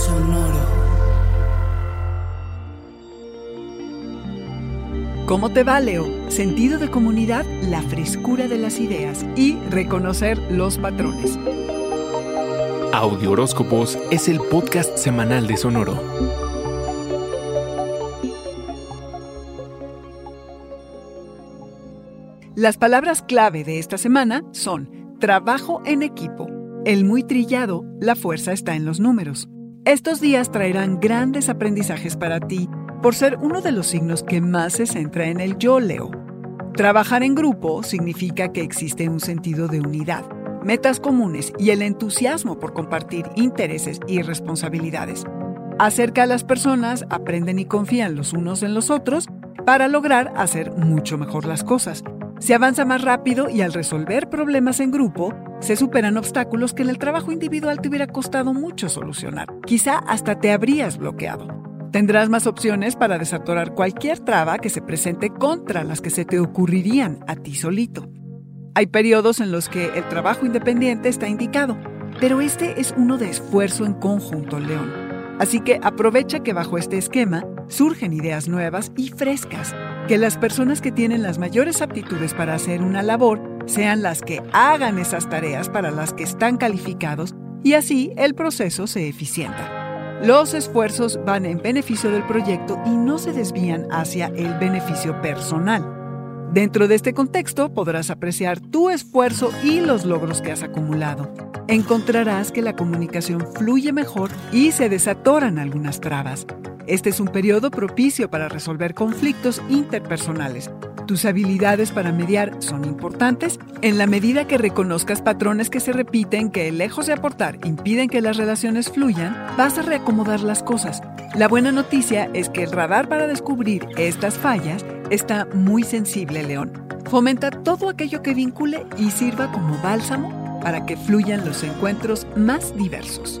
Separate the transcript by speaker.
Speaker 1: Sonoro.
Speaker 2: ¿Cómo te va, Leo? Sentido de comunidad, la frescura de las ideas y reconocer los patrones.
Speaker 3: Audio Horóscopos es el podcast semanal de Sonoro.
Speaker 2: Las palabras clave de esta semana son trabajo en equipo. El muy trillado, la fuerza está en los números. Estos días traerán grandes aprendizajes para ti por ser uno de los signos que más se centra en el yo, Leo. Trabajar en grupo significa que existe un sentido de unidad, metas comunes y el entusiasmo por compartir intereses y responsabilidades. Acerca a las personas, aprenden y confían los unos en los otros para lograr hacer mucho mejor las cosas. Se avanza más rápido y al resolver problemas en grupo, se superan obstáculos que en el trabajo individual te hubiera costado mucho solucionar. Quizá hasta te habrías bloqueado. Tendrás más opciones para desatorar cualquier traba que se presente contra las que se te ocurrirían a ti solito. Hay periodos en los que el trabajo independiente está indicado, pero este es uno de esfuerzo en conjunto, León. Así que aprovecha que bajo este esquema surgen ideas nuevas y frescas, que las personas que tienen las mayores aptitudes para hacer una labor sean las que hagan esas tareas para las que están calificados y así el proceso se eficienta. Los esfuerzos van en beneficio del proyecto y no se desvían hacia el beneficio personal. Dentro de este contexto podrás apreciar tu esfuerzo y los logros que has acumulado. Encontrarás que la comunicación fluye mejor y se desatoran algunas trabas. Este es un periodo propicio para resolver conflictos interpersonales. Tus habilidades para mediar son importantes en la medida que reconozcas patrones que se repiten que, lejos de aportar, impiden que las relaciones fluyan, vas a reacomodar las cosas. La buena noticia es que el radar para descubrir estas fallas está muy sensible, León. Fomenta todo aquello que vincule y sirva como bálsamo para que fluyan los encuentros más diversos.